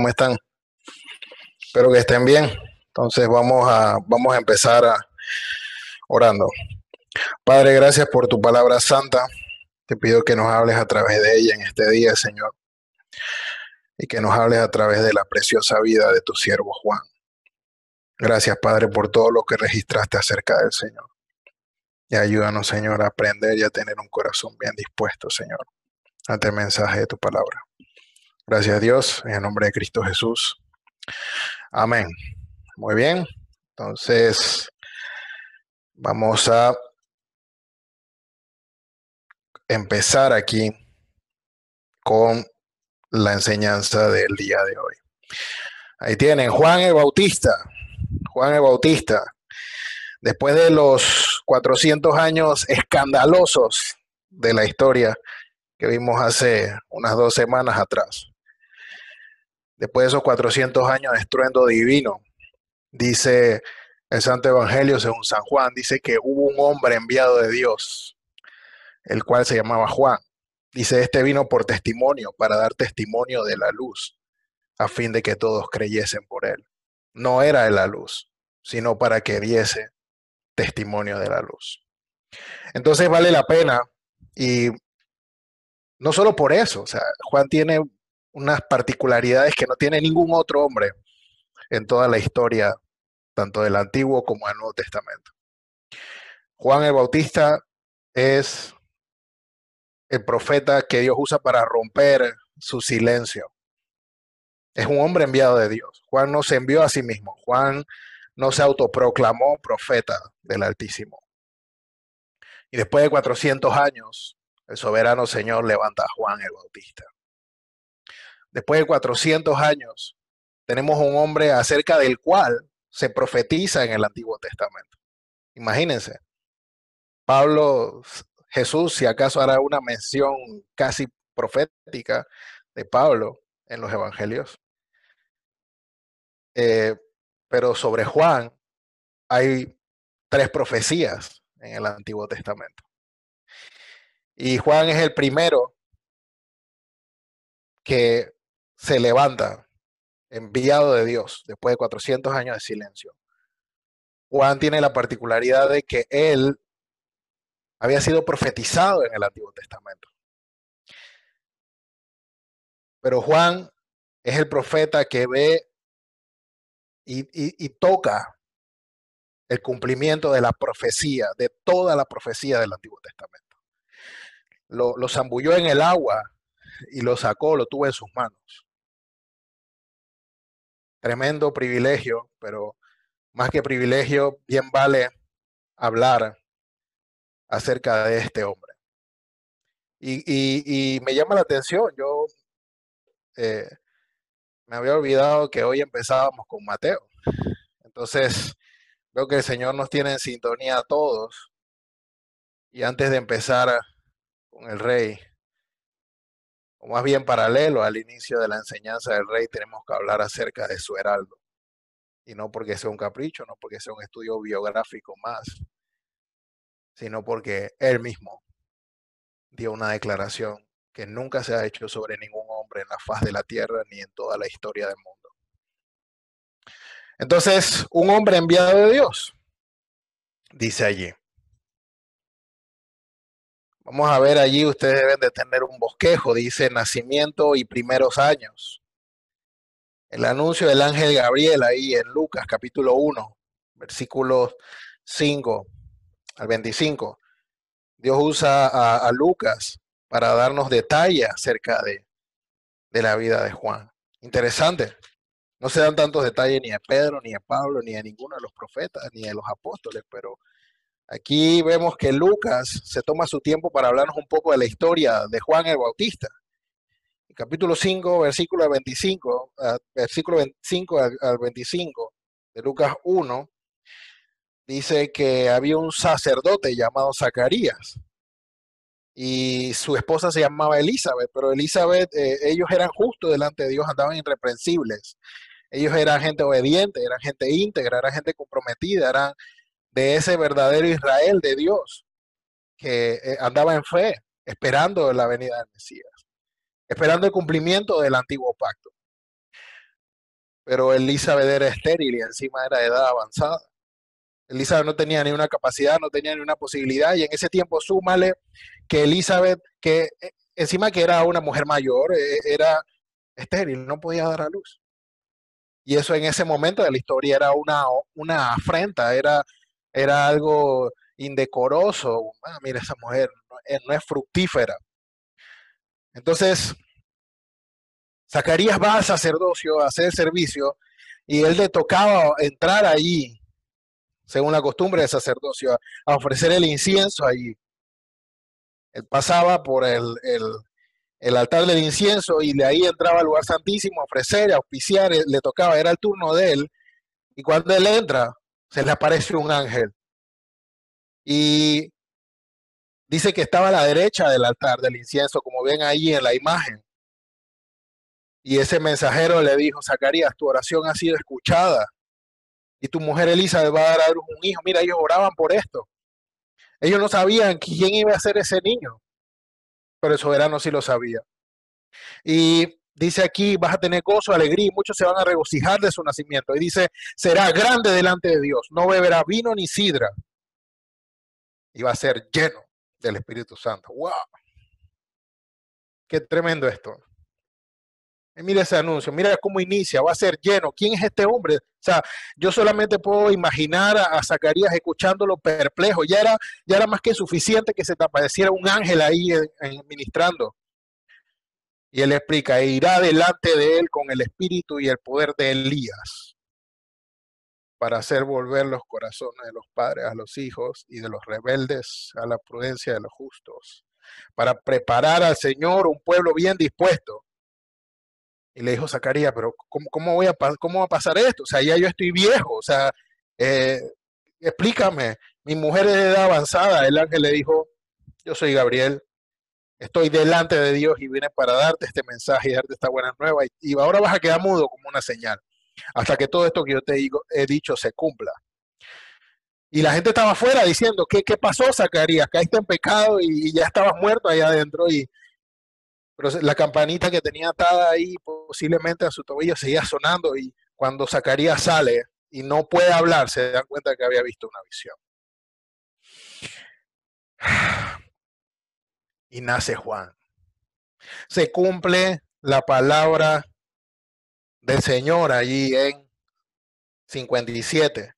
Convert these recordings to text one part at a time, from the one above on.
¿Cómo están? Espero que estén bien. Entonces vamos a, vamos a empezar a, orando. Padre, gracias por tu palabra santa. Te pido que nos hables a través de ella en este día, Señor. Y que nos hables a través de la preciosa vida de tu siervo Juan. Gracias, Padre, por todo lo que registraste acerca del Señor. Y ayúdanos, Señor, a aprender y a tener un corazón bien dispuesto, Señor, ante el mensaje de tu palabra. Gracias a Dios, en el nombre de Cristo Jesús. Amén. Muy bien. Entonces, vamos a empezar aquí con la enseñanza del día de hoy. Ahí tienen Juan el Bautista. Juan el Bautista. Después de los 400 años escandalosos de la historia que vimos hace unas dos semanas atrás, después de esos 400 años de estruendo divino, dice el Santo Evangelio según San Juan, dice que hubo un hombre enviado de Dios, el cual se llamaba Juan. Dice, este vino por testimonio, para dar testimonio de la luz, a fin de que todos creyesen por él. No era de la luz, sino para que diese testimonio de la luz. Entonces vale la pena y no solo por eso, o sea, Juan tiene unas particularidades que no tiene ningún otro hombre en toda la historia, tanto del Antiguo como del Nuevo Testamento. Juan el Bautista es el profeta que Dios usa para romper su silencio. Es un hombre enviado de Dios. Juan no se envió a sí mismo. Juan no se autoproclamó profeta del Altísimo. Y después de 400 años, el soberano Señor levanta a Juan el Bautista. Después de 400 años, tenemos un hombre acerca del cual se profetiza en el Antiguo Testamento. Imagínense, Pablo, Jesús, si acaso hará una mención casi profética de Pablo en los Evangelios. Eh, pero sobre Juan hay tres profecías en el Antiguo Testamento. Y Juan es el primero que se levanta, enviado de Dios, después de 400 años de silencio. Juan tiene la particularidad de que él había sido profetizado en el Antiguo Testamento. Pero Juan es el profeta que ve y, toca el cumplimiento de la profecía, de toda la profecía del Antiguo Testamento. Lo, lo zambulló en el agua y lo sacó, lo tuvo en sus manos. Tremendo privilegio, pero más que privilegio, bien vale hablar acerca de este hombre. Y, me llama la atención, yo eh, me había olvidado que hoy empezábamos con Mateo. Entonces, veo que el Señor nos tiene en sintonía a todos. Y antes de empezar con el rey, o más bien paralelo al inicio de la enseñanza del rey, tenemos que hablar acerca de su heraldo. Y no porque sea un capricho, no porque sea un estudio biográfico más, sino porque él mismo dio una declaración que nunca se ha hecho sobre ningún hombre en la faz de la tierra ni en toda la historia del mundo. Entonces, un hombre enviado de Dios, dice allí. Vamos a ver allí, ustedes deben de tener un bosquejo, dice nacimiento y primeros años. El anuncio del ángel Gabriel ahí en Lucas capítulo 1, versículos 5 al 25. Dios usa a, a Lucas para darnos detalles acerca de, de la vida de Juan. Interesante. No se dan tantos detalles ni de Pedro, ni de Pablo, ni de ninguno de los profetas, ni de los apóstoles, pero aquí vemos que Lucas se toma su tiempo para hablarnos un poco de la historia de Juan el Bautista. Capítulo 5, versículo 25, ah, versículo 25 al, al 25 de Lucas 1, dice que había un sacerdote llamado Zacarías y su esposa se llamaba Elizabeth, pero Elizabeth, eh, ellos eran justos delante de Dios, andaban irreprensibles. Ellos eran gente obediente, eran gente íntegra, eran gente comprometida, eran de ese verdadero Israel de Dios que eh, andaba en fe, esperando la venida del Mesías, esperando el cumplimiento del antiguo pacto. pero Elizabeth era estéril y encima era de edad avanzada. Elizabeth no tenía ni una capacidad, no tenía ni una posibilidad, y en ese tiempo súmale que Elizabeth, que eh, encima que era una mujer mayor, eh, era estéril, no podía dar a luz. Y eso en ese momento de la historia era una, una afrenta, era, era algo indecoroso. Ah, mira, esa mujer no, eh, no es fructífera. Entonces, Zacarías va al sacerdocio a hacer servicio y él le tocaba entrar allí, según la costumbre del sacerdocio, a ofrecer el incienso allí. Él pasaba por el, el, altar del incienso y de ahí entraba al lugar santísimo a ofrecer, a auspiciar, le tocaba, era el turno de él. Y cuando él entra, se le aparece un ángel. Y dice que estaba a la derecha del altar del incienso, como ven ahí en la imagen. Y ese mensajero le dijo, Zacarías, tu oración ha sido escuchada. Y tu mujer Elizabeth va a dar un hijo. Mira, ellos oraban por esto. Ellos no sabían quién iba a ser ese niño, pero el soberano sí lo sabía. Y dice aquí, vas a tener gozo, alegría, y muchos se van a regocijar de su nacimiento. Y dice, será grande delante de Dios, no beberá vino ni sidra. Y va a ser lleno del Espíritu Santo. ¡Wow! Qué tremendo esto. Mira ese anuncio, mira cómo inicia, va a ser lleno. ¿Quién es este hombre? O sea, yo solamente puedo imaginar a, Zacarías escuchándolo perplejo. Ya era, ya era más que suficiente que se te apareciera un ángel ahí ministrando. Y él explica, e irá delante de él con el espíritu y el poder de Elías para hacer volver los corazones de los padres a los hijos y de los rebeldes a la prudencia de los justos, para preparar al Señor un pueblo bien dispuesto y le dijo Zacarías, pero ¿cómo, voy a, ¿cómo va a pasar esto? O sea, ya yo estoy viejo, o sea, eh, explícame, mi mujer es de edad avanzada. El ángel le dijo, yo soy Gabriel, estoy delante de Dios y vine para darte este mensaje y darte esta buena nueva. Y, ahora vas a quedar mudo como una señal, hasta que todo esto que yo te digo, he dicho se cumpla. Y la gente estaba afuera diciendo, ¿qué, qué pasó, Zacarías? Caíste en pecado y, ya estabas muerto allá adentro. Y, pero la campanita que tenía atada ahí posiblemente a su tobillo seguía sonando y cuando Zacarías sale y no puede hablar, se dan cuenta que había visto una visión. Y nace Juan. Se cumple la palabra del Señor allí en 57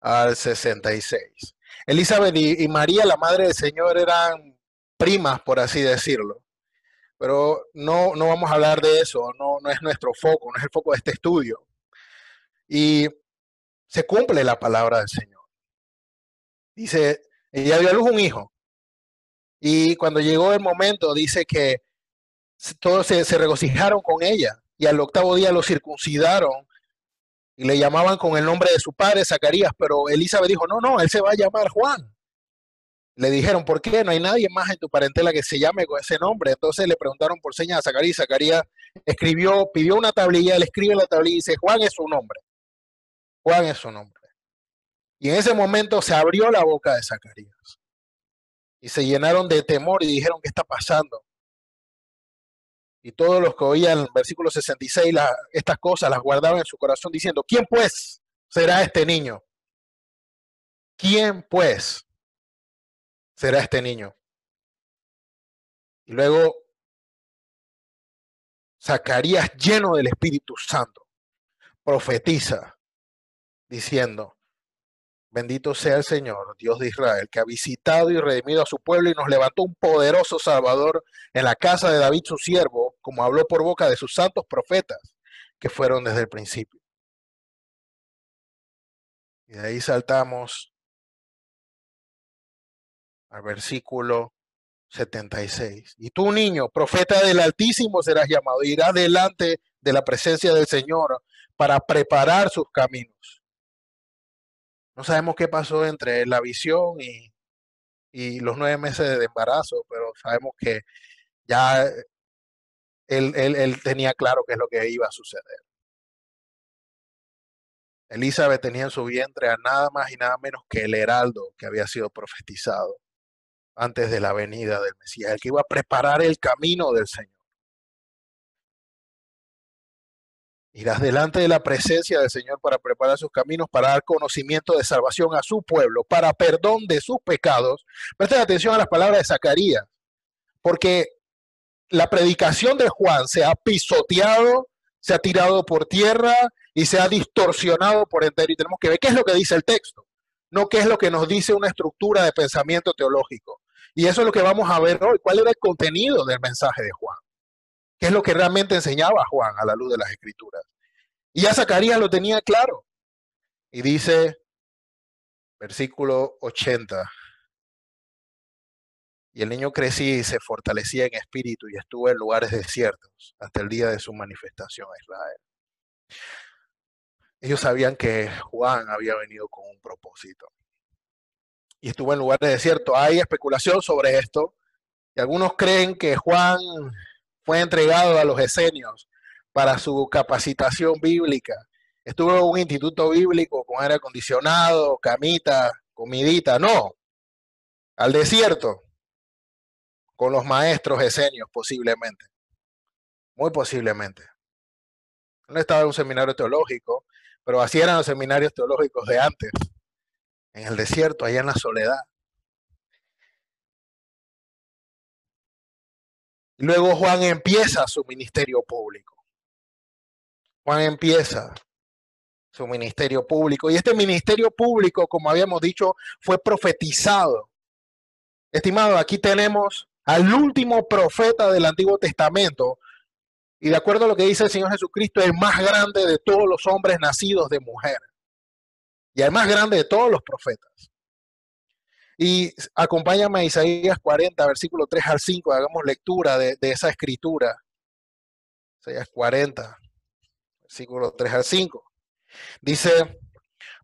al 66. Elizabeth y, María, la madre del Señor, eran primas, por así decirlo. Pero no, no vamos a hablar de eso, no, no es nuestro foco, no es el foco de este estudio. Y se cumple la palabra del Señor. Dice, ella dio a luz un hijo. Y cuando llegó el momento, dice que todos se, regocijaron con ella. Y al octavo día lo circuncidaron y le llamaban con el nombre de su padre, Zacarías. Pero Elizabeth dijo, no, no, él se va a llamar Juan le dijeron, ¿por qué? No hay nadie más en tu parentela que se llame con ese nombre. Entonces le preguntaron por señas a Zacarías. Zacarías escribió, pidió una tablilla, le escribe la tablilla y dice, Juan es su nombre. Juan es su nombre. Y en ese momento se abrió la boca de Zacarías. Y se llenaron de temor y dijeron, ¿qué está pasando? Y todos los que oían el versículo 66 estas cosas las guardaban en su corazón diciendo, ¿quién pues será este niño? ¿Quién pues será este niño. Y luego Zacarías, lleno del Espíritu Santo, profetiza diciendo, bendito sea el Señor, Dios de Israel, que ha visitado y redimido a su pueblo y nos levantó un poderoso Salvador en la casa de David su siervo, como habló por boca de sus santos profetas, que fueron desde el principio. Y de ahí saltamos al versículo 76. Y tú, niño, profeta del Altísimo serás llamado, irás delante de la presencia del Señor para preparar sus caminos. No sabemos qué pasó entre la visión y, y los nueve meses de embarazo, pero sabemos que ya él, él, él tenía claro qué es lo que iba a suceder. Elizabeth tenía en su vientre a nada más y nada menos que el heraldo que había sido profetizado antes de la venida del Mesías, el que iba a preparar el camino del Señor. Irás delante de la presencia del Señor para preparar sus caminos, para dar conocimiento de salvación a su pueblo, para perdón de sus pecados. Presten atención a las palabras de Zacarías, porque la predicación de Juan se ha pisoteado, se ha tirado por tierra y se ha distorsionado por entero. Y tenemos que ver qué es lo que dice el texto, no qué es lo que nos dice una estructura de pensamiento teológico. Y eso es lo que vamos a ver hoy. ¿Cuál era el contenido del mensaje de Juan? ¿Qué es lo que realmente enseñaba Juan a la luz de las escrituras? Y ya Zacarías lo tenía claro. Y dice, versículo 80, y el niño crecía y se fortalecía en espíritu y estuvo en lugares desiertos hasta el día de su manifestación a Israel. Ellos sabían que Juan había venido con un propósito. Y estuvo en lugares desiertos. Hay especulación sobre esto. Y algunos creen que Juan fue entregado a los esenios para su capacitación bíblica. Estuvo en un instituto bíblico con aire acondicionado, camita, comidita. No, al desierto con los maestros esenios posiblemente. Muy posiblemente. No estaba en un seminario teológico, pero así eran los seminarios teológicos de antes, en el desierto, allá en la soledad. Luego Juan empieza su ministerio público. Juan empieza su ministerio público. Y este ministerio público, como habíamos dicho, fue profetizado. Estimado, aquí tenemos al último profeta del Antiguo Testamento. Y de acuerdo a lo que dice el Señor Jesucristo, el más grande de todos los hombres nacidos de mujer. Y el más grande de todos los profetas. Y acompáñame a Isaías 40, versículo 3 al 5, hagamos lectura de, de esa escritura. Isaías 40, versículo 3 al 5. Dice,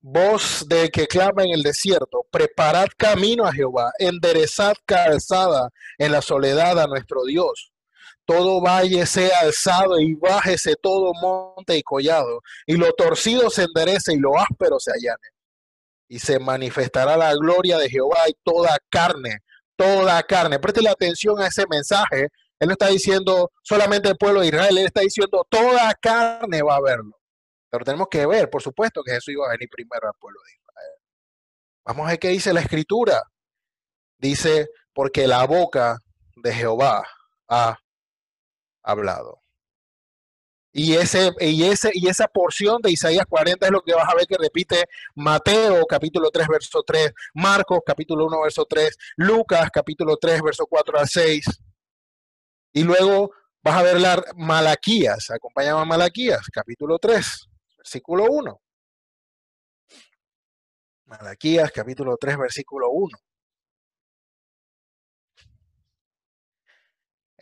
voz de que clama en el desierto, preparad camino a Jehová, enderezad calzada en la soledad a nuestro Dios. Todo valle sea alzado y bájese todo monte y collado, y lo torcido se enderece y lo áspero se allane. Y se manifestará la gloria de Jehová y toda carne, toda carne. Preste atención a ese mensaje. Él no está diciendo solamente el pueblo de Israel, él está diciendo toda carne va a verlo. Pero tenemos que ver, por supuesto, que Jesús iba a venir primero al pueblo de Israel. Vamos a ver qué dice la escritura. Dice, porque la boca de Jehová ha hablado. Y, ese, y, ese, y esa porción de Isaías 40 es lo que vas a ver que repite Mateo capítulo 3 verso 3, Marcos capítulo 1 verso 3, Lucas capítulo 3 verso 4 al 6. Y luego vas a ver la Malaquías, acompáñame a Malaquías capítulo 3, versículo 1. Malaquías capítulo 3, versículo 1.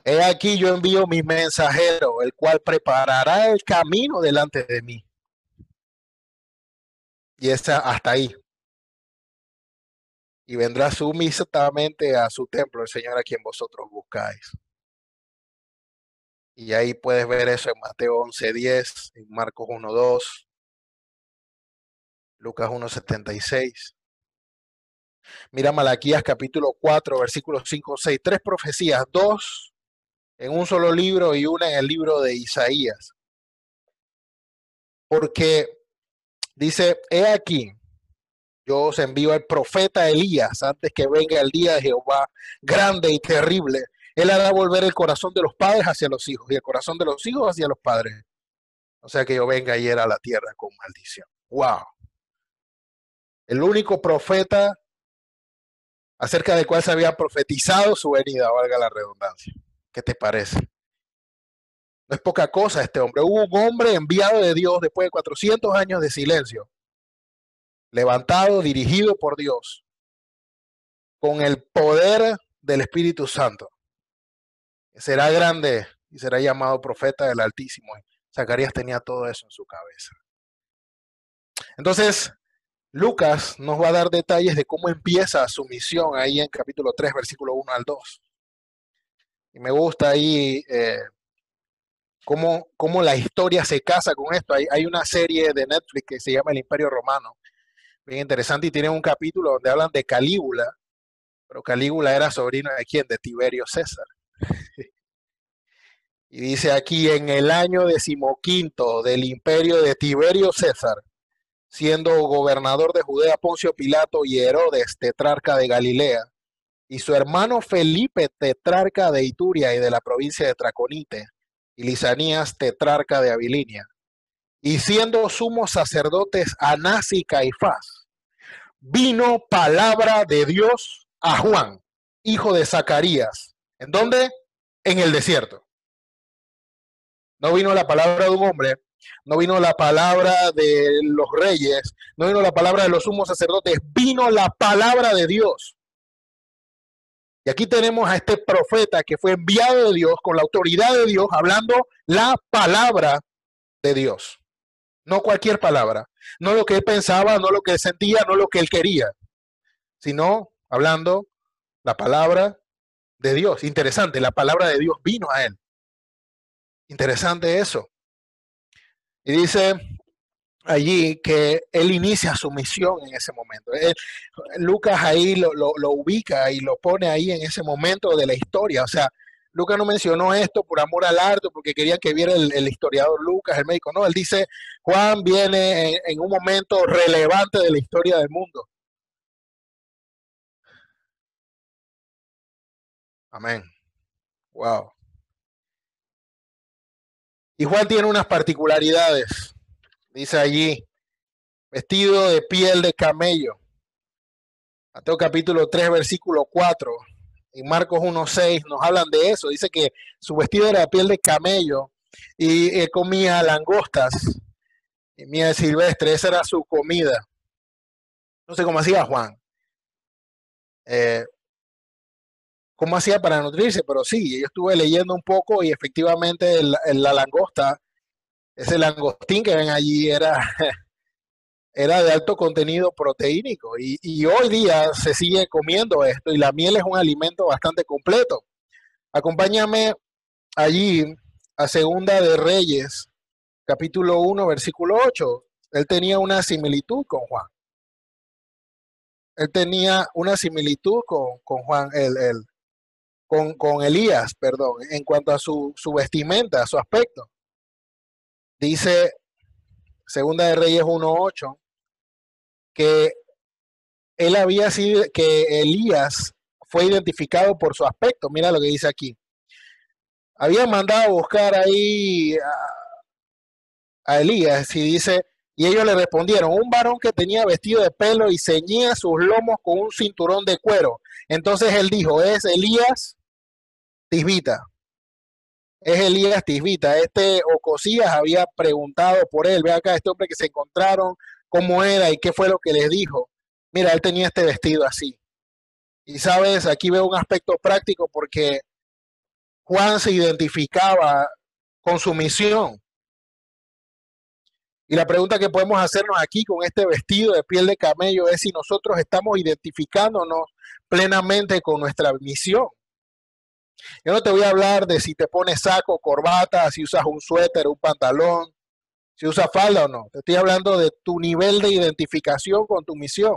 He aquí yo envío mi mensajero, el cual preparará el camino delante de mí. Y está hasta ahí. Y vendrá sumisamente a su templo el Señor a quien vosotros buscáis. Y ahí puedes ver eso en Mateo 11:10, en Marcos 1:2, Lucas 1:76. Mira Malaquías capítulo 4, versículos 5, 6, tres profecías, dos en un solo libro y una en el libro de Isaías. Porque dice, he aquí, yo os envío al profeta Elías antes que venga el día de Jehová grande y terrible, él hará volver el corazón de los padres hacia los hijos y el corazón de los hijos hacia los padres. O sea que yo venga ayer a la tierra con maldición. ¡Wow! El único profeta acerca del cual se había profetizado su venida, valga la redundancia. ¿Qué te parece? No es poca cosa este hombre. Hubo un hombre enviado de Dios después de 400 años de silencio, levantado, dirigido por Dios, con el poder del Espíritu Santo será grande y será llamado profeta del Altísimo. Zacarías tenía todo eso en su cabeza. Entonces, Lucas nos va a dar detalles de cómo empieza su misión ahí en capítulo 3, versículo 1 al 2. Y me gusta ahí eh, cómo, cómo, la historia se casa con esto. Hay, hay, una serie de Netflix que se llama El Imperio Romano, bien interesante, y tiene un capítulo donde hablan de Calígula, pero Calígula era sobrino de quién? De Tiberio César. Y dice aquí, en el año decimoquinto del imperio de Tiberio César, siendo gobernador de Judea Poncio Pilato y Herodes, tetrarca de Galilea, y su hermano Felipe, tetrarca de Ituria y de la provincia de Traconite, y Lisanías, tetrarca de Abilinia, y siendo sumos sacerdotes Anás y Caifás, vino palabra de Dios a Juan, hijo de Zacarías. ¿En dónde? En el desierto. No vino la palabra de un hombre, no vino la palabra de los reyes, no vino la palabra de los sumos sacerdotes, vino la palabra de Dios. Y aquí tenemos a este profeta que fue enviado de Dios con la autoridad de Dios, hablando la palabra de Dios. No cualquier palabra, no lo que él pensaba, no lo que él sentía, no lo que él quería, sino hablando la palabra de Dios. Interesante, la palabra de Dios vino a él. Interesante eso. Y dice allí que él inicia su misión en ese momento. Lucas ahí lo, ubica y lo pone ahí en ese momento de la historia. O sea, Lucas no mencionó esto por amor al arte, porque quería que viera el, historiador Lucas, el médico. No, él dice, Juan viene en un momento relevante de la historia del mundo. Amén. Wow. Y Juan tiene unas particularidades. Dice allí, vestido de piel de camello. Mateo capítulo 3, versículo 4. Y Marcos 1.6 nos hablan de eso. Dice que su vestido era de piel de camello y comía langostas y miel silvestre. Esa era su comida. No sé cómo hacía Juan. Eh, cómo hacía para nutrirse, pero sí, yo estuve leyendo un poco y efectivamente la langosta, ese langostín que ven allí era, era de alto contenido proteínico y, y, hoy día se sigue comiendo esto y la miel es un alimento bastante completo. Acompáñame allí a Segunda de Reyes, capítulo 1, versículo 8. Él tenía una similitud con Juan. Él tenía una similitud con, con Juan, el, el, con, Elías, perdón, en cuanto a su, su vestimenta, a su aspecto. Dice Segunda de Reyes 1.8 que él había sido, que Elías fue identificado por su aspecto. Mira lo que dice aquí. Había mandado a buscar ahí a, a Elías y dice, y ellos le respondieron, un varón que tenía vestido de pelo y ceñía sus lomos con un cinturón de cuero. Entonces él dijo, es Elías Tisbita. Es Elías Tisbita. Este Ocosías había preguntado por él. Ve acá, este hombre que se encontraron, cómo era y qué fue lo que les dijo. Mira, él tenía este vestido así. Y sabes, aquí veo un aspecto práctico porque Juan se identificaba con su misión. Y la pregunta que podemos hacernos aquí con este vestido de piel de camello es si nosotros estamos identificándonos plenamente con nuestra misión. Yo no te voy a hablar de si te pones saco, corbata, si usas un suéter, un pantalón, si usas falda o no. Te estoy hablando de tu nivel de identificación con tu misión.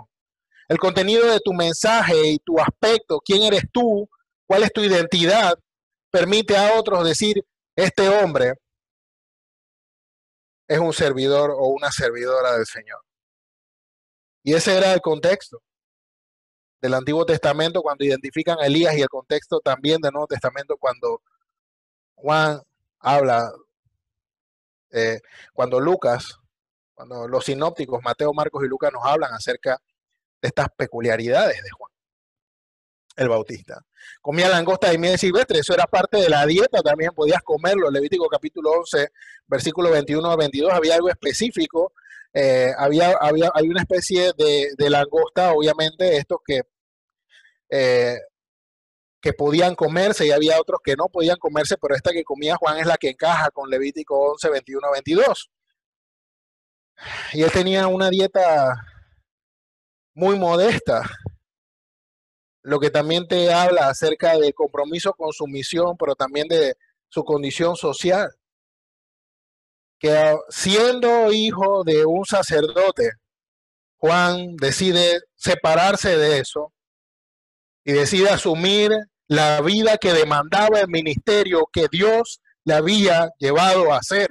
El contenido de tu mensaje y tu aspecto, quién eres tú, cuál es tu identidad, permite a otros decir, este hombre es un servidor o una servidora del Señor. Y ese era el contexto del Antiguo Testamento cuando identifican a Elías y el contexto también del Nuevo Testamento cuando Juan habla, eh, cuando Lucas, cuando los sinópticos, Mateo, Marcos y Lucas nos hablan acerca de estas peculiaridades de Juan el Bautista. Comía langosta y miel silvestre, eso era parte de la dieta, también podías comerlo. Levítico capítulo 11, versículo 21 a 22, había algo específico, eh, había, había, hay una especie de, de langosta, obviamente, estos que, eh, que podían comerse y había otros que no podían comerse, pero esta que comía Juan es la que encaja con Levítico 11, 21 a 22. Y él tenía una dieta muy modesta, lo que también te habla acerca del compromiso con su misión, pero también de su condición social. Que siendo hijo de un sacerdote, Juan decide separarse de eso y decide asumir la vida que demandaba el ministerio que Dios le había llevado a hacer.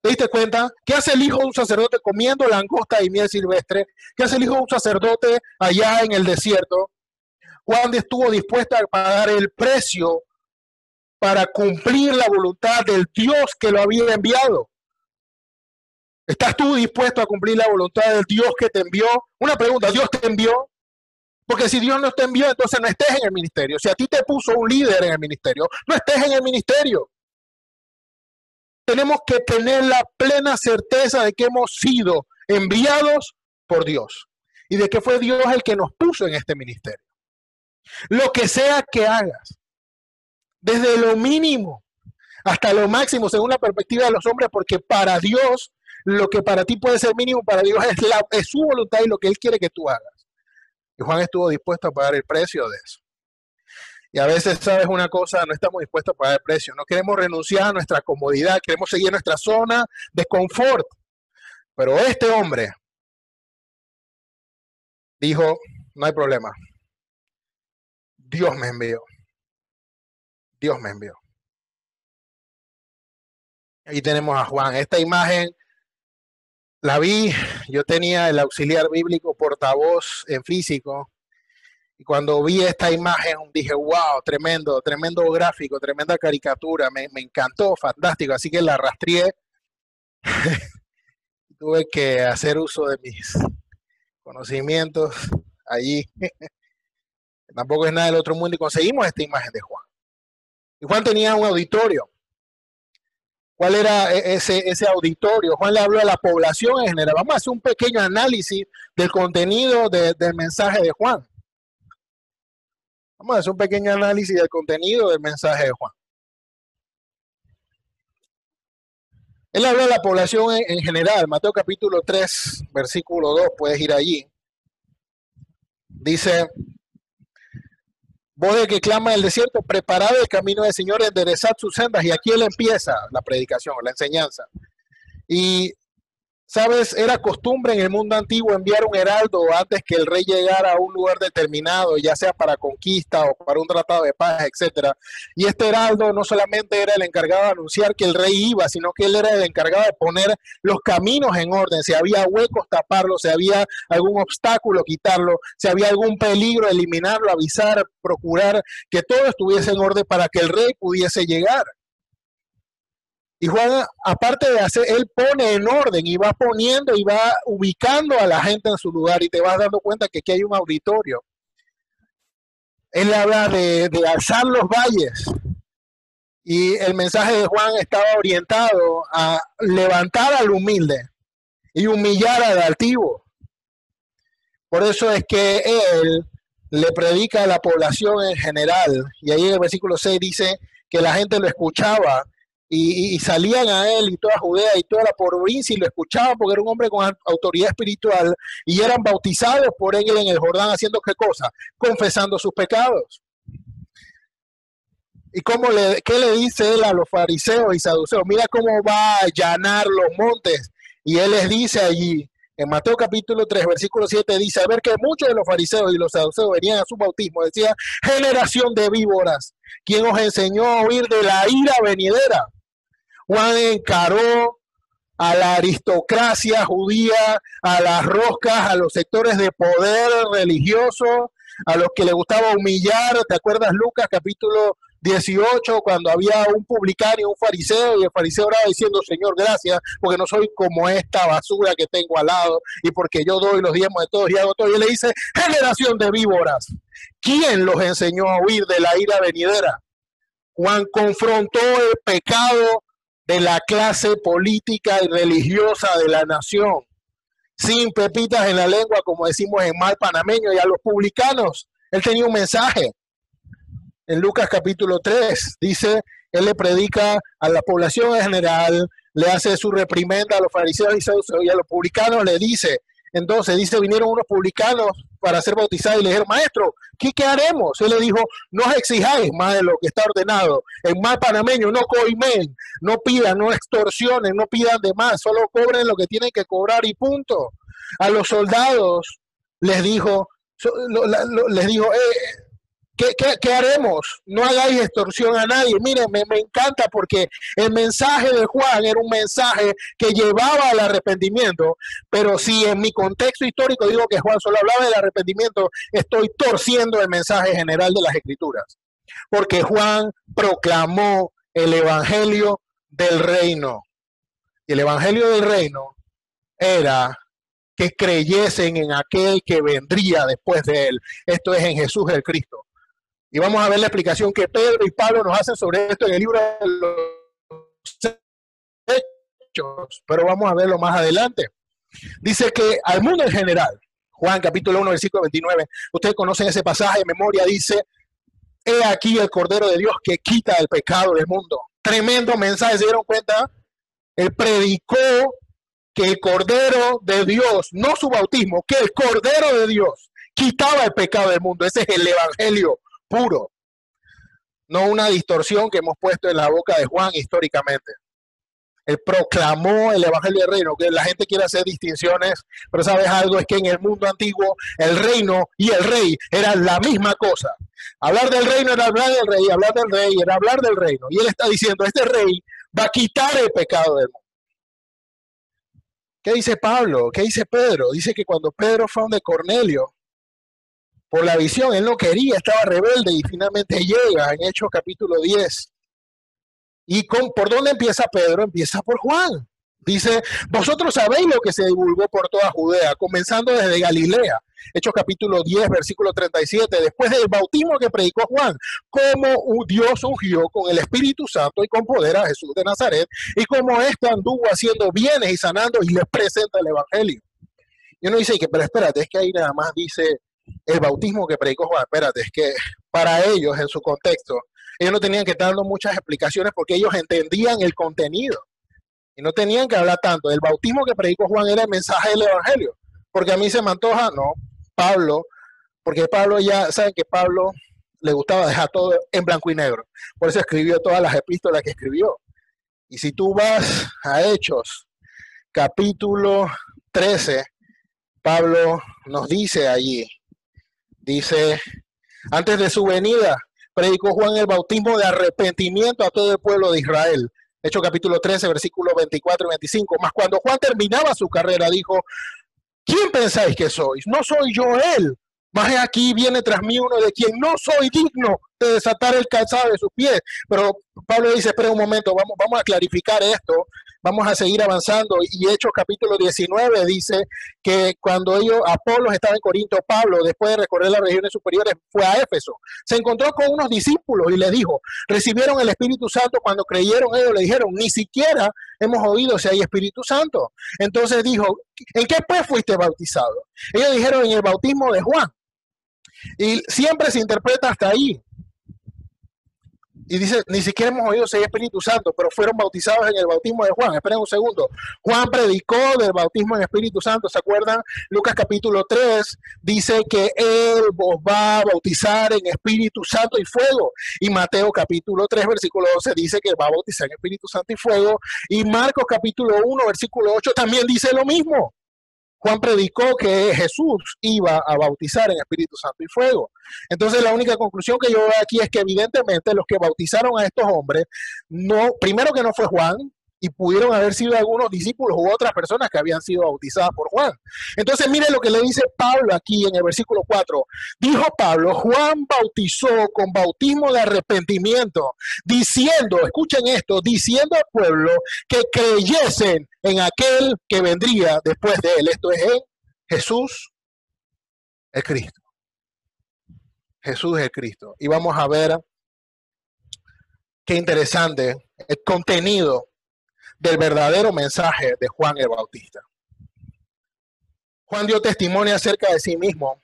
¿Te diste cuenta? ¿Qué hace el hijo de un sacerdote comiendo langosta y miel silvestre? ¿Qué hace el hijo de un sacerdote allá en el desierto? Juan estuvo dispuesto a pagar el precio para cumplir la voluntad del Dios que lo había enviado. ¿Estás tú dispuesto a cumplir la voluntad del Dios que te envió? Una pregunta, ¿Dios te envió? Porque si Dios no te envió, entonces no estés en el ministerio. Si a ti te puso un líder en el ministerio, no estés en el ministerio. Tenemos que tener la plena certeza de que hemos sido enviados por Dios y de que fue Dios el que nos puso en este ministerio. Lo que sea que hagas, desde lo mínimo hasta lo máximo, según la perspectiva de los hombres, porque para Dios, lo que para ti puede ser mínimo, para Dios es, su voluntad y lo que Él quiere que tú hagas. Y Juan estuvo dispuesto a pagar el precio de eso. Y a veces, sabes una cosa, no estamos dispuestos a pagar el precio. No queremos renunciar a nuestra comodidad, queremos seguir nuestra zona de confort. Pero este hombre dijo, no hay problema. Dios me envió. Dios me envió. Ahí tenemos a Juan. Esta imagen la vi, yo tenía el auxiliar bíblico portavoz en físico, y cuando vi esta imagen dije, wow, tremendo, tremendo gráfico, tremenda caricatura, me, encantó, fantástico, así que la arrastré. Tuve que hacer uso de mis conocimientos allí. Tampoco es nada del otro mundo y conseguimos esta imagen de Juan. Y Juan tenía un auditorio cuál era e-, ese, ese auditorio. Juan le habló a la población en general. Vamos a hacer un pequeño análisis del contenido del mensaje de Juan. Vamos a hacer un pequeño análisis del contenido del mensaje de Juan. Él habló a la población en, en general. Mateo capítulo 3, versículo 2, puedes ir allí. Dice, Voz de que clama el desierto, preparad el camino del Señor, enderezad sus sendas. Y aquí él empieza la predicación, la enseñanza. Y Sabes, era costumbre en el mundo antiguo enviar un heraldo antes que el rey llegara a un lugar determinado, ya sea para conquista o para un tratado de paz, etcétera. Y este heraldo no solamente era el encargado de anunciar que el rey iba, sino que él era el encargado de poner los caminos en orden. Si había huecos, taparlos, si había algún obstáculo, quitarlo, si había algún peligro, eliminarlo, avisar, procurar que todo estuviese en orden para que el rey pudiese llegar. Y Juan, aparte de hacer, él pone en orden y va poniendo y va ubicando a la gente en su lugar y te vas dando cuenta que aquí hay un auditorio. Él habla de, de alzar los valles. Y el mensaje de Juan estaba orientado a levantar al humilde y humillar al altivo. Por eso es que él le predica a la población en general. Y ahí en el versículo 6 dice que la gente lo escuchaba y, salían a él y toda Judea y toda la provincia y lo escuchaban porque era un hombre con autoridad espiritual y eran bautizados por él en el Jordán haciendo qué cosa? Confesando sus pecados. ¿Y cómo le, qué le dice él a los fariseos y saduceos? Mira cómo va a allanar los montes. Y él les dice allí, en Mateo capítulo 3, versículo 7, dice, a ver que muchos de los fariseos y los saduceos venían a su bautismo. Decía, generación de víboras, quien os enseñó a huir de la ira venidera. Juan encaró a la aristocracia judía, a las roscas, a los sectores de poder religioso, a los que le gustaba humillar. ¿Te acuerdas Lucas capítulo 18 cuando había un publicano y un fariseo y el fariseo oraba diciendo, Señor, gracias, porque no soy como esta basura que tengo al lado y porque yo doy los diezmos de todos y hago todo. Y le dice, generación de víboras, ¿quién los enseñó a huir de la ira venidera? Juan confrontó el pecado de la clase política y religiosa de la nación, sin pepitas en la lengua, como decimos en mal panameño, y a los publicanos. Él tenía un mensaje. En Lucas capítulo 3 dice, él le predica a la población en general, le hace su reprimenda a los fariseos y a los publicanos, le dice, entonces dice, vinieron unos publicanos para ser bautizados y le dijeron, maestro, ¿qué, haremos? Él le dijo, no exijáis más de lo que está ordenado. En mal panameño, no coimen, no pidan, no extorsionen, no pidan de más, solo cobren lo que tienen que cobrar y punto. A los soldados les dijo, les dijo, eh, ¿Qué, haremos? No hagáis extorsión a nadie. Miren, me, me, encanta porque el mensaje de Juan era un mensaje que llevaba al arrepentimiento, pero si en mi contexto histórico digo que Juan solo hablaba del arrepentimiento, estoy torciendo el mensaje general de las escrituras, porque Juan proclamó el evangelio del reino. Y el evangelio del reino era que creyesen en aquel que vendría después de él. Esto es en Jesús el Cristo. Y vamos a ver la explicación que Pedro y Pablo nos hacen sobre esto en el libro de los Hechos, pero vamos a verlo más adelante. Dice que al mundo en general, Juan capítulo 1, versículo 29, ustedes conocen ese pasaje de memoria, dice, he aquí el Cordero de Dios que quita el pecado del mundo. Tremendo mensaje, ¿se dieron cuenta? Él predicó que el Cordero de Dios, no su bautismo, que el Cordero de Dios quitaba el pecado del mundo. Ese es el Evangelio puro, no una distorsión que hemos puesto en la boca de Juan históricamente. Él proclamó el Evangelio del Reino, que la gente quiere hacer distinciones, pero sabes algo, es que en el mundo antiguo el reino y el rey eran la misma cosa. Hablar del reino era hablar del rey, hablar del rey era hablar del reino. Y él está diciendo, este rey va a quitar el pecado del mundo. ¿Qué dice Pablo? ¿Qué dice Pedro? Dice que cuando Pedro fue de Cornelio, por la visión, él no quería, estaba rebelde y finalmente llega en Hechos capítulo 10. ¿Y con, por dónde empieza Pedro? Empieza por Juan. Dice, vosotros sabéis lo que se divulgó por toda Judea, comenzando desde Galilea. Hechos capítulo 10, versículo 37, después del bautismo que predicó Juan, cómo Dios ungió con el Espíritu Santo y con poder a Jesús de Nazaret, y cómo éste anduvo haciendo bienes y sanando y les presenta el Evangelio. Y uno dice, que, pero espérate, es que ahí nada más dice el bautismo que predicó Juan, espérate, es que para ellos, en su contexto, ellos no tenían que estar dando muchas explicaciones porque ellos entendían el contenido y no tenían que hablar tanto. El bautismo que predicó Juan era el mensaje del Evangelio, porque a mí se me antoja, no, Pablo, porque Pablo ya, saben que Pablo le gustaba dejar todo en blanco y negro, por eso escribió todas las epístolas que escribió. Y si tú vas a Hechos, capítulo 13, Pablo nos dice allí, Dice, antes de su venida, predicó Juan el bautismo de arrepentimiento a todo el pueblo de Israel. Hecho capítulo 13, versículos 24 y 25. Mas cuando Juan terminaba su carrera, dijo, ¿quién pensáis que sois? No soy yo él. Más aquí viene tras mí uno de quien no soy digno de desatar el calzado de sus pies. Pero Pablo dice, espera un momento, vamos, vamos a clarificar esto. Vamos a seguir avanzando. Y Hechos capítulo 19 dice que cuando ellos, Apolo estaba en Corinto, Pablo, después de recorrer las regiones superiores, fue a Éfeso. Se encontró con unos discípulos y les dijo, recibieron el Espíritu Santo cuando creyeron ellos, le dijeron, ni siquiera hemos oído si hay Espíritu Santo. Entonces dijo, ¿en qué pues fuiste bautizado? Ellos dijeron en el bautismo de Juan. Y siempre se interpreta hasta ahí. Y dice, ni siquiera hemos oído hay Espíritu Santo, pero fueron bautizados en el bautismo de Juan. Esperen un segundo. Juan predicó del bautismo en Espíritu Santo, ¿se acuerdan? Lucas capítulo 3 dice que Él vos va a bautizar en Espíritu Santo y fuego. Y Mateo capítulo 3, versículo 12 dice que va a bautizar en Espíritu Santo y fuego. Y Marcos capítulo 1, versículo 8 también dice lo mismo. Juan predicó que Jesús iba a bautizar en Espíritu Santo y fuego. Entonces la única conclusión que yo veo aquí es que evidentemente los que bautizaron a estos hombres, no, primero que no fue Juan, y pudieron haber sido algunos discípulos u otras personas que habían sido bautizadas por Juan. Entonces, mire lo que le dice Pablo aquí en el versículo 4. Dijo Pablo, Juan bautizó con bautismo de arrepentimiento, diciendo, escuchen esto, diciendo al pueblo que creyesen en aquel que vendría después de él. Esto es en Jesús, el Cristo. Jesús es el Cristo. Y vamos a ver qué interesante el contenido del verdadero mensaje de Juan el Bautista. Juan dio testimonio acerca de sí mismo.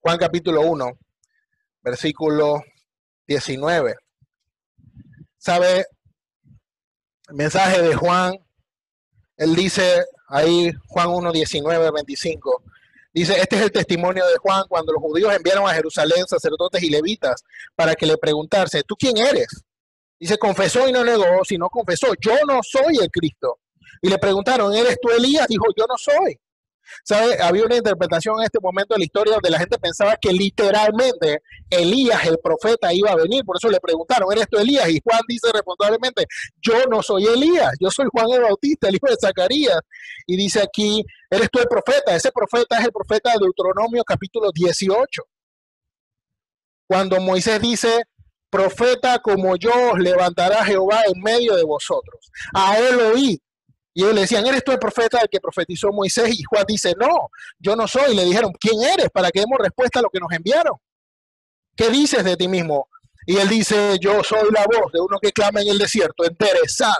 Juan capítulo 1, versículo 19. ¿Sabe? El mensaje de Juan, él dice ahí, Juan 1, 19, 25. Dice, este es el testimonio de Juan cuando los judíos enviaron a Jerusalén sacerdotes y levitas para que le preguntase, ¿tú quién eres? Dice, confesó y no negó, si no confesó, yo no soy el Cristo. Y le preguntaron, ¿eres tú Elías? Dijo, yo no soy. ¿Sabe? Había una interpretación en este momento de la historia donde la gente pensaba que literalmente Elías, el profeta, iba a venir. Por eso le preguntaron, ¿eres tú Elías? Y Juan dice responsablemente, yo no soy Elías, yo soy Juan el Bautista, el hijo de Zacarías. Y dice aquí, ¿eres tú el profeta? Ese profeta es el profeta de Deuteronomio capítulo 18. Cuando Moisés dice, profeta como yo os levantará Jehová en medio de vosotros. A él oíd y ellos le decían, ¿eres tú el profeta del que profetizó Moisés? Y Juan dice, no, yo no soy. Le dijeron, ¿quién eres? Para que demos respuesta a lo que nos enviaron. ¿Qué dices de ti mismo? Y él dice, yo soy la voz de uno que clama en el desierto, enderezad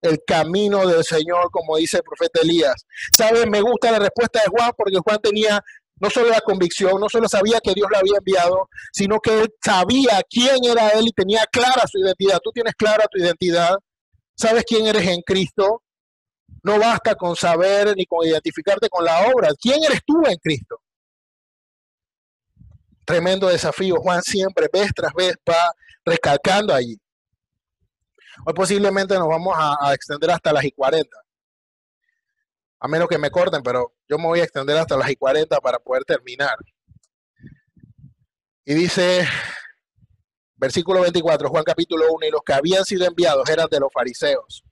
el camino del Señor, como dice el profeta Elías. ¿Saben? Me gusta la respuesta de Juan porque Juan tenía no solo la convicción, no solo sabía que Dios lo había enviado, sino que él sabía quién era él y tenía clara su identidad. Tú tienes clara tu identidad, sabes quién eres en Cristo, no basta con saber ni con identificarte con la obra. ¿Quién eres tú en Cristo? Tremendo desafío. Juan siempre, vez tras vez, va recalcando allí. Hoy posiblemente nos vamos a, extender hasta las y 40. A menos que me corten, pero yo me voy a extender hasta las y 40 para poder terminar. Y dice, versículo 24, Juan capítulo 1, y los que habían sido enviados eran de los fariseos.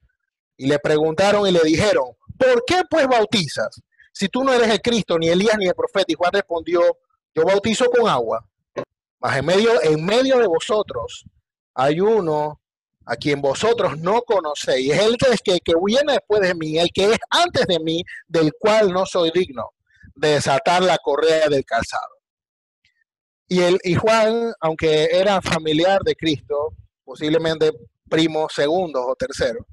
Y le preguntaron y le dijeron, ¿por qué pues bautizas? Si tú no eres el Cristo, ni Elías, ni el profeta. Y Juan respondió, yo bautizo con agua, mas en medio, en medio de vosotros hay uno a quien vosotros no conocéis. El que, que viene después de mí, el que es antes de mí, del cual no soy digno de desatar la correa del calzado. Y, el, y Juan, aunque era familiar de Cristo, posiblemente primo segundo o tercero,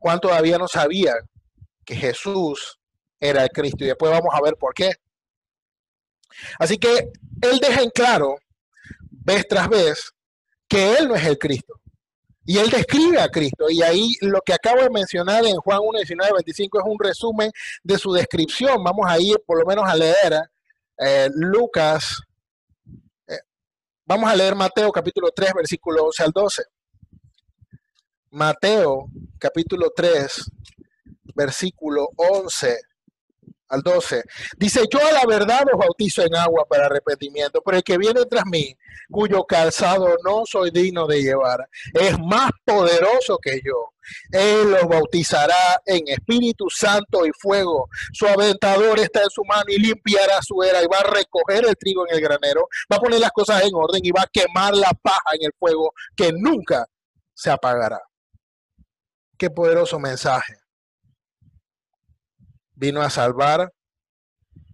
Juan todavía no sabía que Jesús era el Cristo y después vamos a ver por qué. Así que él deja en claro, vez tras vez, que él no es el Cristo. Y él describe a Cristo. Y ahí lo que acabo de mencionar en Juan 1, 19, 25 es un resumen de su descripción. Vamos a ir por lo menos a leer eh, Lucas. Eh, vamos a leer Mateo capítulo 3, versículo 11 al 12. Mateo capítulo 3, versículo 11 al 12. Dice, yo a la verdad os bautizo en agua para arrepentimiento, pero el que viene tras mí, cuyo calzado no soy digno de llevar, es más poderoso que yo. Él los bautizará en Espíritu Santo y fuego. Su aventador está en su mano y limpiará su era y va a recoger el trigo en el granero, va a poner las cosas en orden y va a quemar la paja en el fuego que nunca se apagará. Qué poderoso mensaje. Vino a salvar,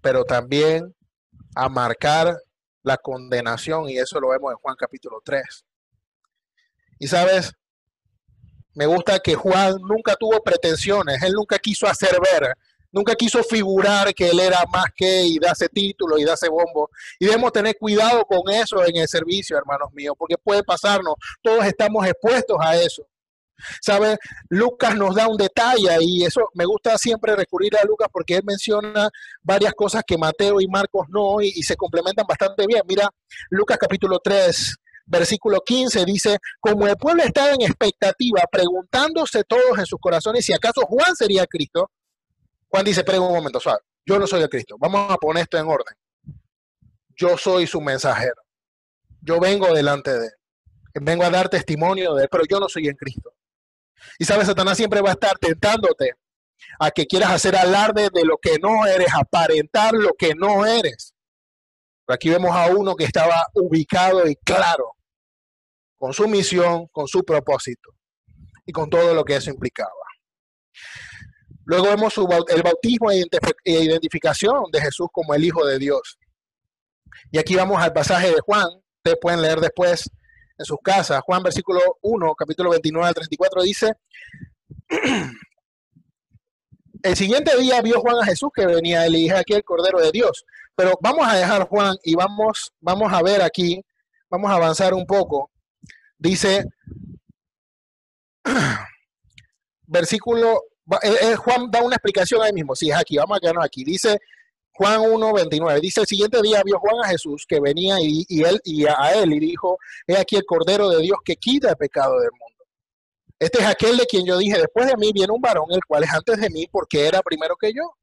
pero también a marcar la condenación y eso lo vemos en Juan capítulo 3. Y sabes, me gusta que Juan nunca tuvo pretensiones, él nunca quiso hacer ver, nunca quiso figurar que él era más que y darse título y darse bombo. Y debemos tener cuidado con eso en el servicio, hermanos míos, porque puede pasarnos, todos estamos expuestos a eso. ¿Sabe? Lucas nos da un detalle y eso me gusta siempre recurrir a Lucas porque él menciona varias cosas que Mateo y Marcos no y, se complementan bastante bien. Mira, Lucas capítulo 3, versículo 15 dice, como el pueblo estaba en expectativa, preguntándose todos en sus corazones si acaso Juan sería Cristo, Juan dice, pero un momento, suave, yo no soy el Cristo, vamos a poner esto en orden. Yo soy su mensajero, yo vengo delante de él, vengo a dar testimonio de él, pero yo no soy el Cristo. Y sabes, Satanás siempre va a estar tentándote a que quieras hacer alarde de lo que no eres, aparentar lo que no eres. Pero aquí vemos a uno que estaba ubicado y claro con su misión, con su propósito y con todo lo que eso implicaba. Luego vemos el bautismo e, e identificación de Jesús como el Hijo de Dios. Y aquí vamos al pasaje de Juan. Ustedes pueden leer después en sus casas. Juan versículo 1, capítulo 29 al 34 dice, el siguiente día vio Juan a Jesús que venía, y dije aquí el Cordero de Dios. Pero vamos a dejar Juan y vamos, vamos a ver aquí, vamos a avanzar un poco. Dice, versículo, eh, eh, Juan da una explicación ahí mismo, si es aquí, vamos a quedarnos aquí. Dice, Juan 1.29 dice, el siguiente día vio Juan a Jesús que venía y, él y a él y dijo, he aquí el Cordero de Dios que quita el pecado del mundo. Este es aquel de quien yo dije, después de mí viene un varón, el cual es antes de mí porque era primero que yo.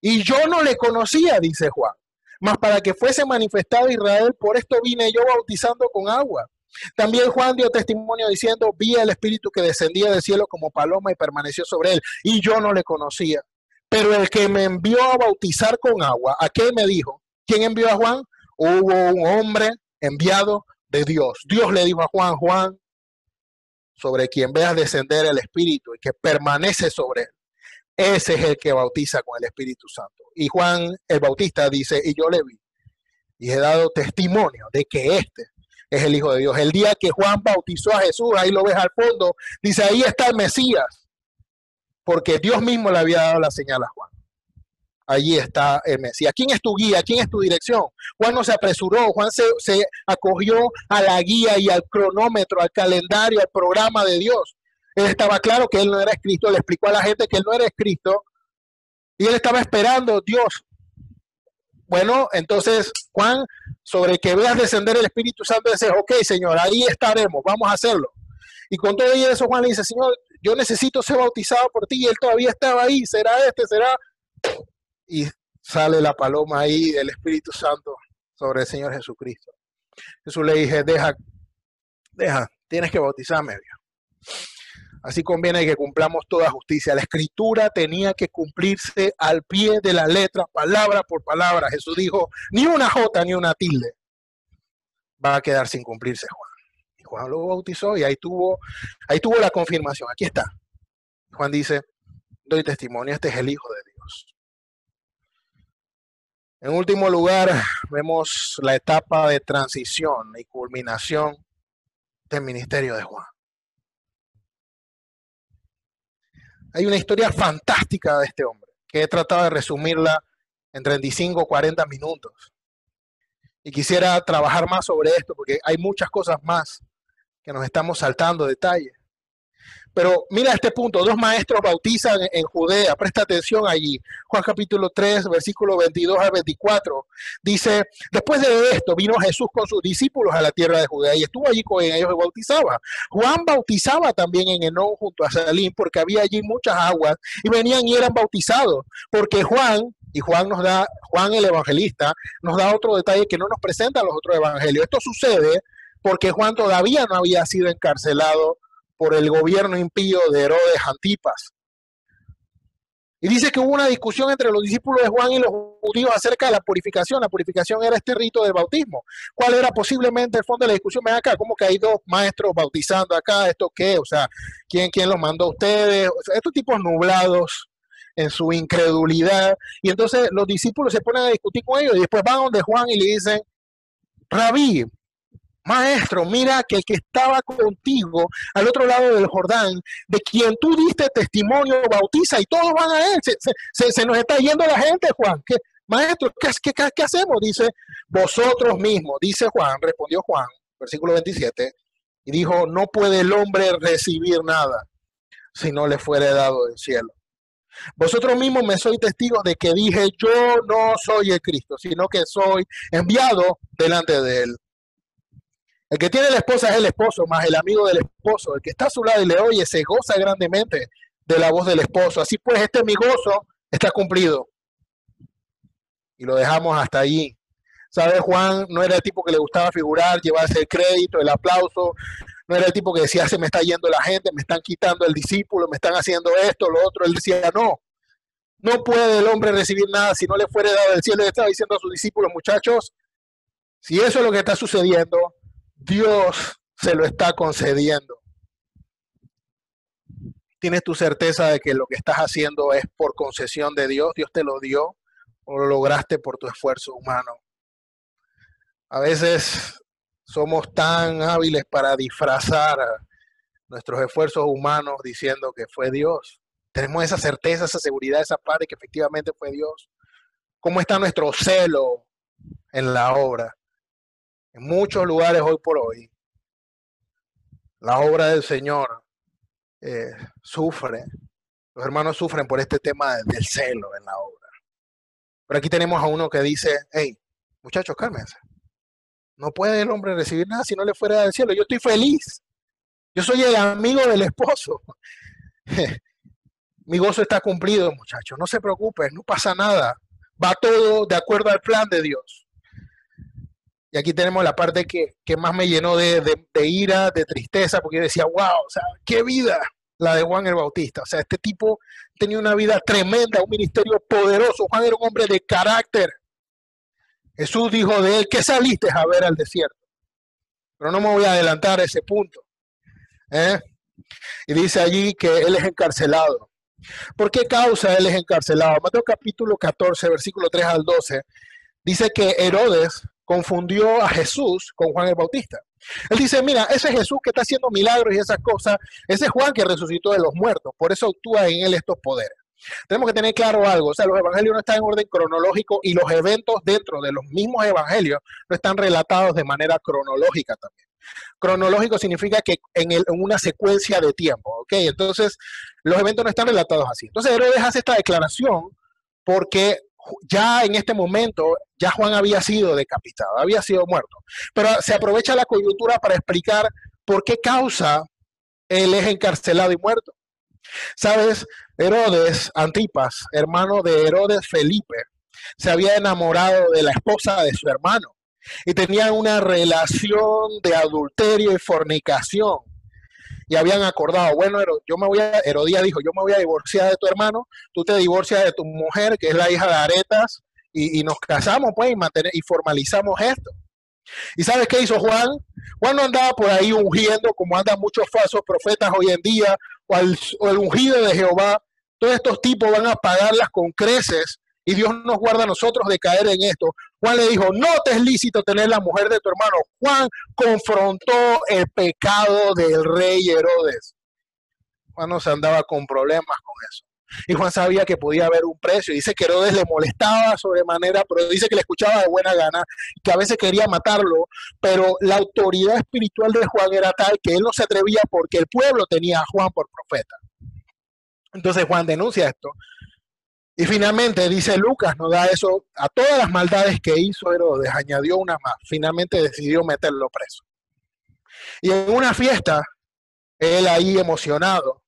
Y yo no le conocía, dice Juan. Mas para que fuese manifestado Israel, por esto vine yo bautizando con agua. También Juan dio testimonio diciendo, vi al Espíritu que descendía del cielo como paloma y permaneció sobre él. Y yo no le conocía. Pero el que me envió a bautizar con agua, ¿a qué me dijo? ¿Quién envió a Juan? Hubo un hombre enviado de Dios. Dios le dijo a Juan, Juan, sobre quien veas descender el Espíritu y que permanece sobre él. Ese es el que bautiza con el Espíritu Santo. Y Juan el Bautista dice, y yo le vi, y he dado testimonio de que este es el Hijo de Dios. El día que Juan bautizó a Jesús, ahí lo ves al fondo, dice, ahí está el Mesías, porque Dios mismo le había dado la señal a Juan. Allí está el Mesías. ¿Quién es tu guía? ¿Quién es tu dirección? Juan no se apresuró, Juan se, acogió a la guía y al cronómetro, al calendario, al programa de Dios. Él estaba claro que él no era Cristo, le explicó a la gente que él no era Cristo y él estaba esperando, Dios. Bueno, entonces Juan, sobre que veas descender el Espíritu Santo, dice, ok, Señor, ahí estaremos, vamos a hacerlo. Y con todo eso Juan le dice, Señor, yo necesito ser bautizado por ti y él todavía estaba ahí, será este, será. Y sale la paloma ahí del Espíritu Santo sobre el Señor Jesucristo. Jesús le dije, deja, deja, tienes que bautizarme. Dios. Así conviene que cumplamos toda justicia. La escritura tenía que cumplirse al pie de la letra, palabra por palabra. Jesús dijo, ni una jota ni una tilde va a quedar sin cumplirse, Juan. Juan lo bautizó y ahí tuvo, ahí tuvo la confirmación. Aquí está. Juan dice, doy testimonio, este es el Hijo de Dios. En último lugar, vemos la etapa de transición y culminación del ministerio de Juan. Hay una historia fantástica de este hombre, que he tratado de resumirla en 35 o 40 minutos. Y quisiera trabajar más sobre esto porque hay muchas cosas más que nos estamos saltando detalles. Pero mira este punto, dos maestros bautizan en Judea, presta atención allí. Juan capítulo 3, versículo 22 al 24. Dice, después de esto vino Jesús con sus discípulos a la tierra de Judea y estuvo allí con ellos y bautizaba. Juan bautizaba también en Enón junto a Salim porque había allí muchas aguas y venían y eran bautizados. Porque Juan, y Juan nos da, Juan el evangelista, nos da otro detalle que no nos presenta los otros evangelios. Esto sucede porque Juan todavía no había sido encarcelado por el gobierno impío de Herodes Antipas. Y dice que hubo una discusión entre los discípulos de Juan y los judíos acerca de la purificación. La purificación era este rito del bautismo. ¿Cuál era posiblemente el fondo de la discusión? Ven acá, ¿cómo que hay dos maestros bautizando acá? ¿Esto qué? O sea, ¿quién, quién los mandó a ustedes? estos tipos nublados en su incredulidad. Y entonces los discípulos se ponen a discutir con ellos y después van donde Juan y le dicen, Rabí, Maestro, mira que el que estaba contigo al otro lado del Jordán, de quien tú diste testimonio, bautiza y todos van a él. Se, nos está yendo la gente, Juan. ¿Qué, maestro, ¿qué, qué, hacemos? Dice, vosotros mismos, dice Juan, respondió Juan, versículo 27, y dijo, no puede el hombre recibir nada si no le fuere dado del cielo. Vosotros mismos me sois testigos de que dije, yo no soy el Cristo, sino que soy enviado delante de él. El que tiene la esposa es el esposo, más el amigo del esposo. El que está a su lado y le oye se goza grandemente de la voz del esposo. Así pues, este mi gozo está cumplido. Y lo dejamos hasta allí. ¿Sabes? Juan no era el tipo que le gustaba figurar, llevarse el crédito, el aplauso. No era el tipo que decía, se me está yendo la gente, me están quitando el discípulo, me están haciendo esto, lo otro. Él decía, no, no puede el hombre recibir nada si no le fuere dado el cielo. Él estaba diciendo a sus discípulos, muchachos, si eso es lo que está sucediendo, Dios se lo está concediendo. ¿Tienes tu certeza de que lo que estás haciendo es por concesión de Dios? ¿Dios te lo dio o lo lograste por tu esfuerzo humano? A veces somos tan hábiles para disfrazar nuestros esfuerzos humanos diciendo que fue Dios. Tenemos esa certeza, esa seguridad, esa paz de que efectivamente fue Dios. ¿Cómo está nuestro celo en la obra? En muchos lugares hoy por hoy, la obra del Señor eh, sufre, los hermanos sufren por este tema del celo en la obra. Pero aquí tenemos a uno que dice, hey, muchachos, cálmense. No puede el hombre recibir nada si no le fuera del cielo. Yo estoy feliz. Yo soy el amigo del esposo. mi gozo está cumplido, muchachos. No se preocupen, no pasa nada. Va todo de acuerdo al plan de Dios. Y aquí tenemos la parte que, más me llenó de, de, ira, de tristeza, porque yo decía, wow, o sea, qué vida la de Juan el Bautista. O sea, este tipo tenía una vida tremenda, un ministerio poderoso. Juan era un hombre de carácter. Jesús dijo de él que saliste a ver al desierto. Pero no me voy a adelantar a ese punto. ¿eh? Y dice allí que él es encarcelado. ¿Por qué causa él es encarcelado? Mateo capítulo 14, versículo 3 al 12, dice que Herodes confundió a Jesús con Juan el Bautista. Él dice, mira, ese Jesús que está haciendo milagros y esas cosas, ese Juan que resucitó de los muertos, por eso actúa en él estos poderes. Tenemos que tener claro algo, o sea, los evangelios no están en orden cronológico y los eventos dentro de los mismos evangelios no están relatados de manera cronológica también. Cronológico significa que en, en una secuencia de tiempo, ¿ok? Entonces, los eventos no están relatados así. Entonces, Herodes hace esta declaración porque ya en este momento, ya Juan había sido decapitado, había sido muerto. Pero se aprovecha la coyuntura para explicar por qué causa él es encarcelado y muerto. Sabes, Herodes Antipas, hermano de Herodes Felipe, se había enamorado de la esposa de su hermano y tenían una relación de adulterio y fornicación. Y habían acordado, bueno, yo me voy a, Herodías dijo, yo me voy a divorciar de tu hermano, tú te divorcias de tu mujer, que es la hija de Aretas, y, nos casamos, pues, y, mantener, y formalizamos esto. ¿Y sabes qué hizo Juan? Juan no andaba por ahí ungiendo como andan muchos falsos profetas hoy en día, o, el ungido de Jehová. Todos estos tipos van a pagarlas con creces y Dios nos guarda a nosotros de caer en esto. Juan le dijo, no te es lícito tener la mujer de tu hermano. Juan confrontó el pecado del rey Herodes. Juan no se andaba con problemas con eso. Y Juan sabía que podía haber un precio. Dice que Herodes le molestaba sobremanera, pero dice que le escuchaba de buena gana, que a veces quería matarlo, pero la autoridad espiritual de Juan era tal que él no se atrevía porque el pueblo tenía a Juan por profeta. Entonces Juan denuncia esto. Y finalmente dice Lucas, no da eso a todas las maldades que hizo Herodes, añadió una más. Finalmente decidió meterlo preso. Y en una fiesta, él ahí emocionado,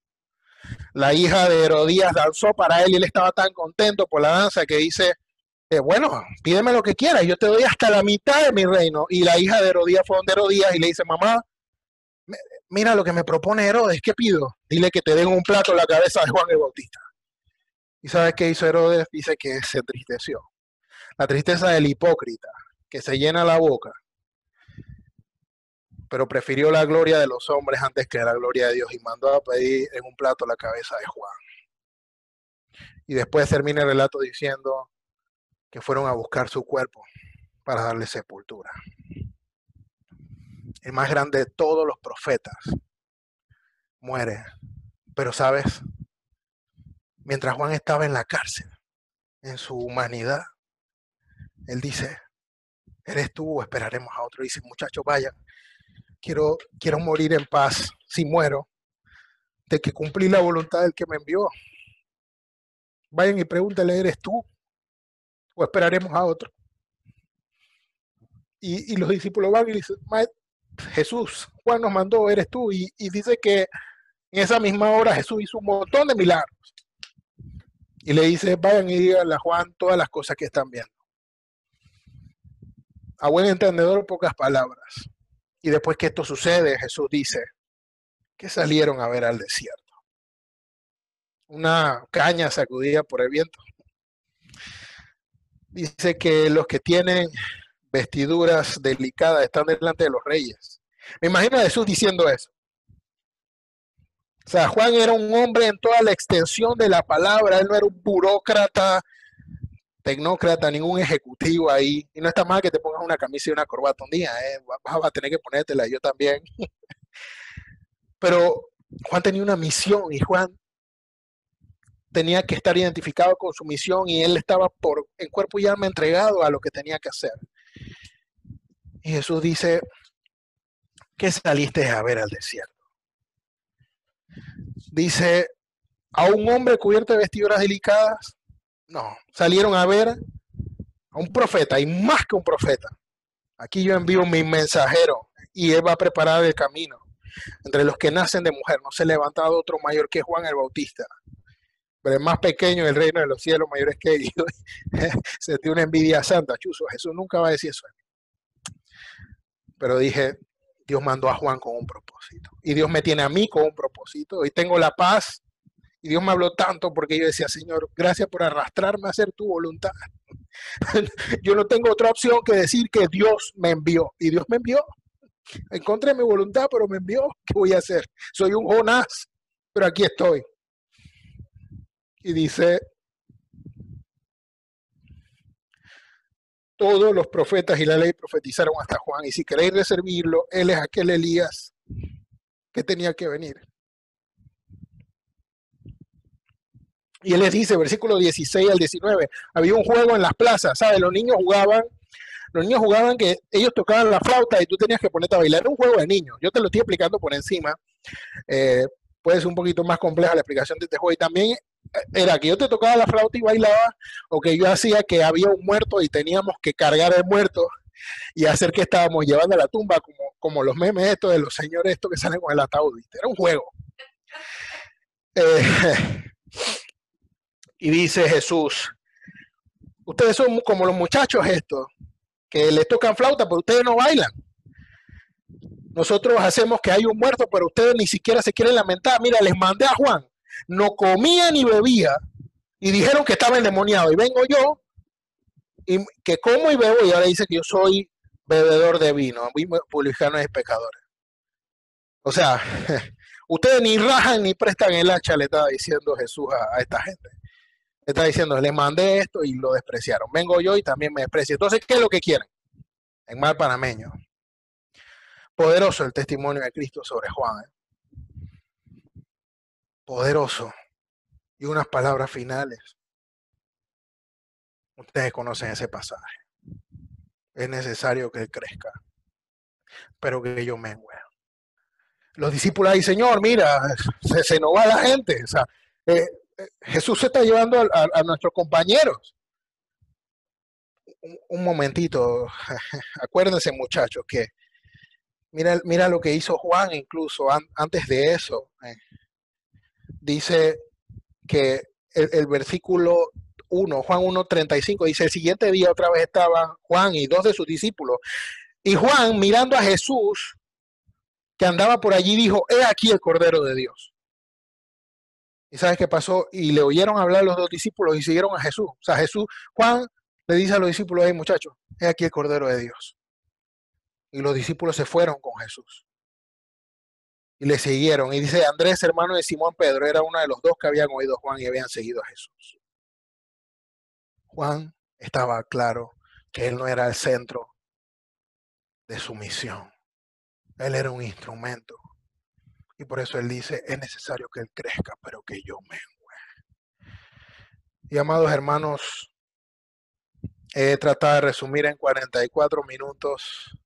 la hija de Herodías danzó para él y él estaba tan contento por la danza que dice, eh, bueno, pídeme lo que quieras, yo te doy hasta la mitad de mi reino. Y la hija de Herodías fue donde Herodías y le dice, mamá, mira lo que me propone Herodes, ¿qué pido? Dile que te den un plato en la cabeza de Juan el Bautista. ¿Y sabes qué hizo Herodes? Dice que se entristeció. La tristeza del hipócrita, que se llena la boca pero prefirió la gloria de los hombres antes que la gloria de Dios y mandó a pedir en un plato la cabeza de Juan. Y después termina el relato diciendo que fueron a buscar su cuerpo para darle sepultura. El más grande de todos los profetas muere. Pero sabes, mientras Juan estaba en la cárcel, en su humanidad, él dice, ¿eres tú o esperaremos a otro? dice, muchachos, vayan, quiero, quiero morir en paz si muero, de que cumplí la voluntad del que me envió. Vayan y pregúntale, ¿eres tú? ¿O esperaremos a otro? Y, los discípulos van y dicen, Jesús, Juan nos mandó, eres tú. Y, y dice que en esa misma hora Jesús hizo un montón de milagros. Y le dice, vayan y díganle a Juan todas las cosas que están viendo. A buen entendedor, pocas palabras. Y después que esto sucede, Jesús dice que salieron a ver al desierto. Una caña sacudida por el viento. Dice que los que tienen vestiduras delicadas están delante de los reyes. Me imagino a Jesús diciendo eso. O sea, Juan era un hombre en toda la extensión de la palabra, él no era un burócrata tecnócrata, ningún ejecutivo ahí. Y no está mal que te pongas una camisa y una corbata un día, ¿eh? vas a tener que ponértela, yo también. Pero Juan tenía una misión y Juan tenía que estar identificado con su misión y él estaba por en cuerpo y alma entregado a lo que tenía que hacer. Y Jesús dice, ¿qué saliste a ver al desierto? Dice, a un hombre cubierto de vestiduras delicadas, no, salieron a ver a un profeta y más que un profeta. Aquí yo envío mi mensajero y él va a preparar el camino. Entre los que nacen de mujer no se ha levantado otro mayor que Juan el Bautista. pero el más pequeño del reino de los cielos mayores que ellos. Se tiene una envidia santa, chuzo. Jesús nunca va a decir eso. Pero dije, Dios mandó a Juan con un propósito. Y Dios me tiene a mí con un propósito. Y tengo la paz. Y Dios me habló tanto porque yo decía, Señor, gracias por arrastrarme a hacer tu voluntad. yo no tengo otra opción que decir que Dios me envió. Y Dios me envió. Encontré mi voluntad, pero me envió. ¿Qué voy a hacer? Soy un Jonás, pero aquí estoy. Y dice, todos los profetas y la ley profetizaron hasta Juan. Y si queréis reservirlo, él es aquel Elías que tenía que venir. Y él les dice, versículo 16 al 19, había un juego en las plazas, ¿sabes? Los niños jugaban los niños jugaban que ellos tocaban la flauta y tú tenías que ponerte a bailar. Era un juego de niños. Yo te lo estoy explicando por encima. Eh, puede ser un poquito más compleja la explicación de este juego. Y también era que yo te tocaba la flauta y bailaba, o que yo hacía que había un muerto y teníamos que cargar el muerto y hacer que estábamos llevando a la tumba, como, como los memes estos de los señores estos que salen con el ataúd. Era un juego. Eh, y dice Jesús, ustedes son como los muchachos estos, que les tocan flauta, pero ustedes no bailan. Nosotros hacemos que hay un muerto, pero ustedes ni siquiera se quieren lamentar. Mira, les mandé a Juan, no comía ni bebía y dijeron que estaba endemoniado. Y vengo yo, y que como y bebo, y ahora dice que yo soy bebedor de vino, publicanos y pecadores. O sea, ustedes ni rajan ni prestan el hacha, le estaba diciendo Jesús a esta gente está diciendo, les mandé esto y lo despreciaron. Vengo yo y también me desprecio. Entonces, ¿qué es lo que quieren? En mal panameño. Poderoso el testimonio de Cristo sobre Juan. ¿eh? Poderoso. Y unas palabras finales. Ustedes conocen ese pasaje. Es necesario que crezca, pero que yo mengue. Los discípulos ahí, Señor, mira, se, se nos va la gente. O sea, eh, Jesús se está llevando a, nuestros compañeros. Un, momentito, acuérdense muchachos que mira, mira lo que hizo Juan incluso antes de eso. Eh. Dice que el, versículo 1, Juan 1.35, dice, el siguiente día otra vez estaban Juan y dos de sus discípulos. Y Juan, mirando a Jesús, que andaba por allí, dijo, he aquí el Cordero de Dios. ¿Y sabes qué pasó? Y le oyeron hablar los dos discípulos y siguieron a Jesús. O sea, Jesús, Juan le dice a los discípulos, hey muchachos, es aquí el Cordero de Dios. Y los discípulos se fueron con Jesús. Y le siguieron. Y dice, Andrés, hermano de Simón Pedro, era uno de los dos que habían oído a Juan y habían seguido a Jesús. Juan estaba claro que él no era el centro de su misión. Él era un instrumento. Y por eso él dice, es necesario que él crezca, pero que yo mengue. Y amados hermanos, he tratado de resumir en 44 minutos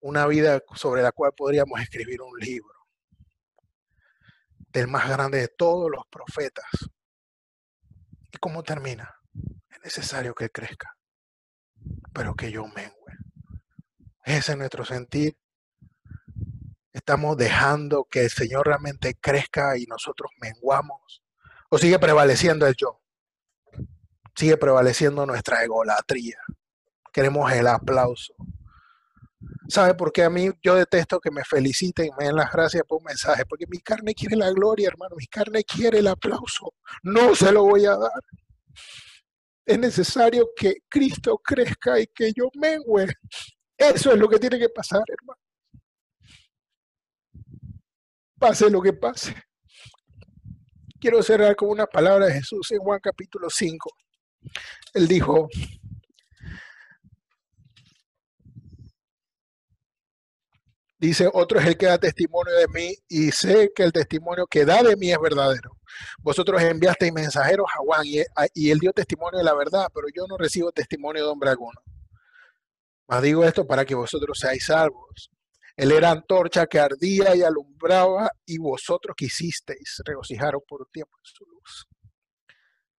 una vida sobre la cual podríamos escribir un libro del más grande de todos los profetas. ¿Y cómo termina? Es necesario que crezca, pero que yo mengue. Ese es nuestro sentir estamos dejando que el Señor realmente crezca y nosotros menguamos? ¿O sigue prevaleciendo el yo? Sigue prevaleciendo nuestra egolatría. Queremos el aplauso. ¿Sabe por qué a mí yo detesto que me feliciten y me den las gracias por un mensaje? Porque mi carne quiere la gloria, hermano. Mi carne quiere el aplauso. No se lo voy a dar. Es necesario que Cristo crezca y que yo mengue. Eso es lo que tiene que pasar, hermano pase lo que pase. Quiero cerrar con una palabra de Jesús en Juan capítulo 5. Él dijo, Dice, otro es el que da testimonio de mí y sé que el testimonio que da de mí es verdadero. Vosotros enviasteis mensajeros a Juan y, él dio testimonio de la verdad, pero yo no recibo testimonio de hombre alguno. Mas digo esto para que vosotros seáis salvos. Él era antorcha que ardía y alumbraba, y vosotros quisisteis regocijaros por un tiempo en su luz.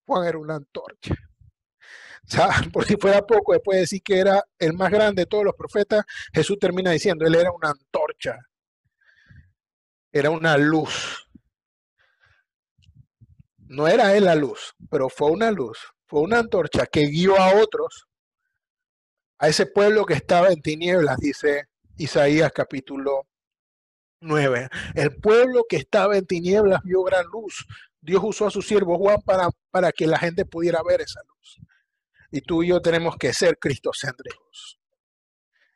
Juan era una antorcha. Por si fuera poco, después de decir que era el más grande de todos los profetas, Jesús termina diciendo, él era una antorcha. Era una luz. No era él la luz, pero fue una luz, fue una antorcha que guió a otros, a ese pueblo que estaba en tinieblas, dice Isaías capítulo 9. El pueblo que estaba en tinieblas vio gran luz. Dios usó a su siervo Juan para, para que la gente pudiera ver esa luz. Y tú y yo tenemos que ser cristocéntricos.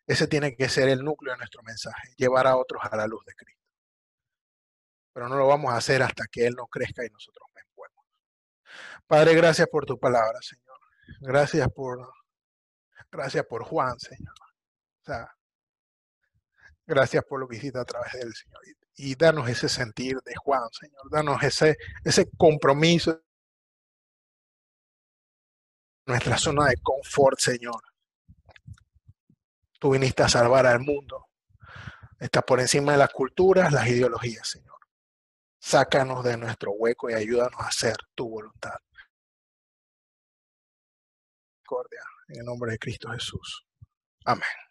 Ese tiene que ser el núcleo de nuestro mensaje, llevar a otros a la luz de Cristo. Pero no lo vamos a hacer hasta que Él no crezca y nosotros menguemos. Padre, gracias por tu palabra, Señor. Gracias por, gracias por Juan, Señor. gracias por lo que hiciste a través de él, Señor. Y, y danos ese sentir de Juan, Señor. Danos ese, ese compromiso nuestra zona de confort, Señor. Tú viniste a salvar al mundo. Estás por encima de las culturas, las ideologías, Señor. Sácanos de nuestro hueco y ayúdanos a hacer tu voluntad. En el nombre de Cristo Jesús. Amén.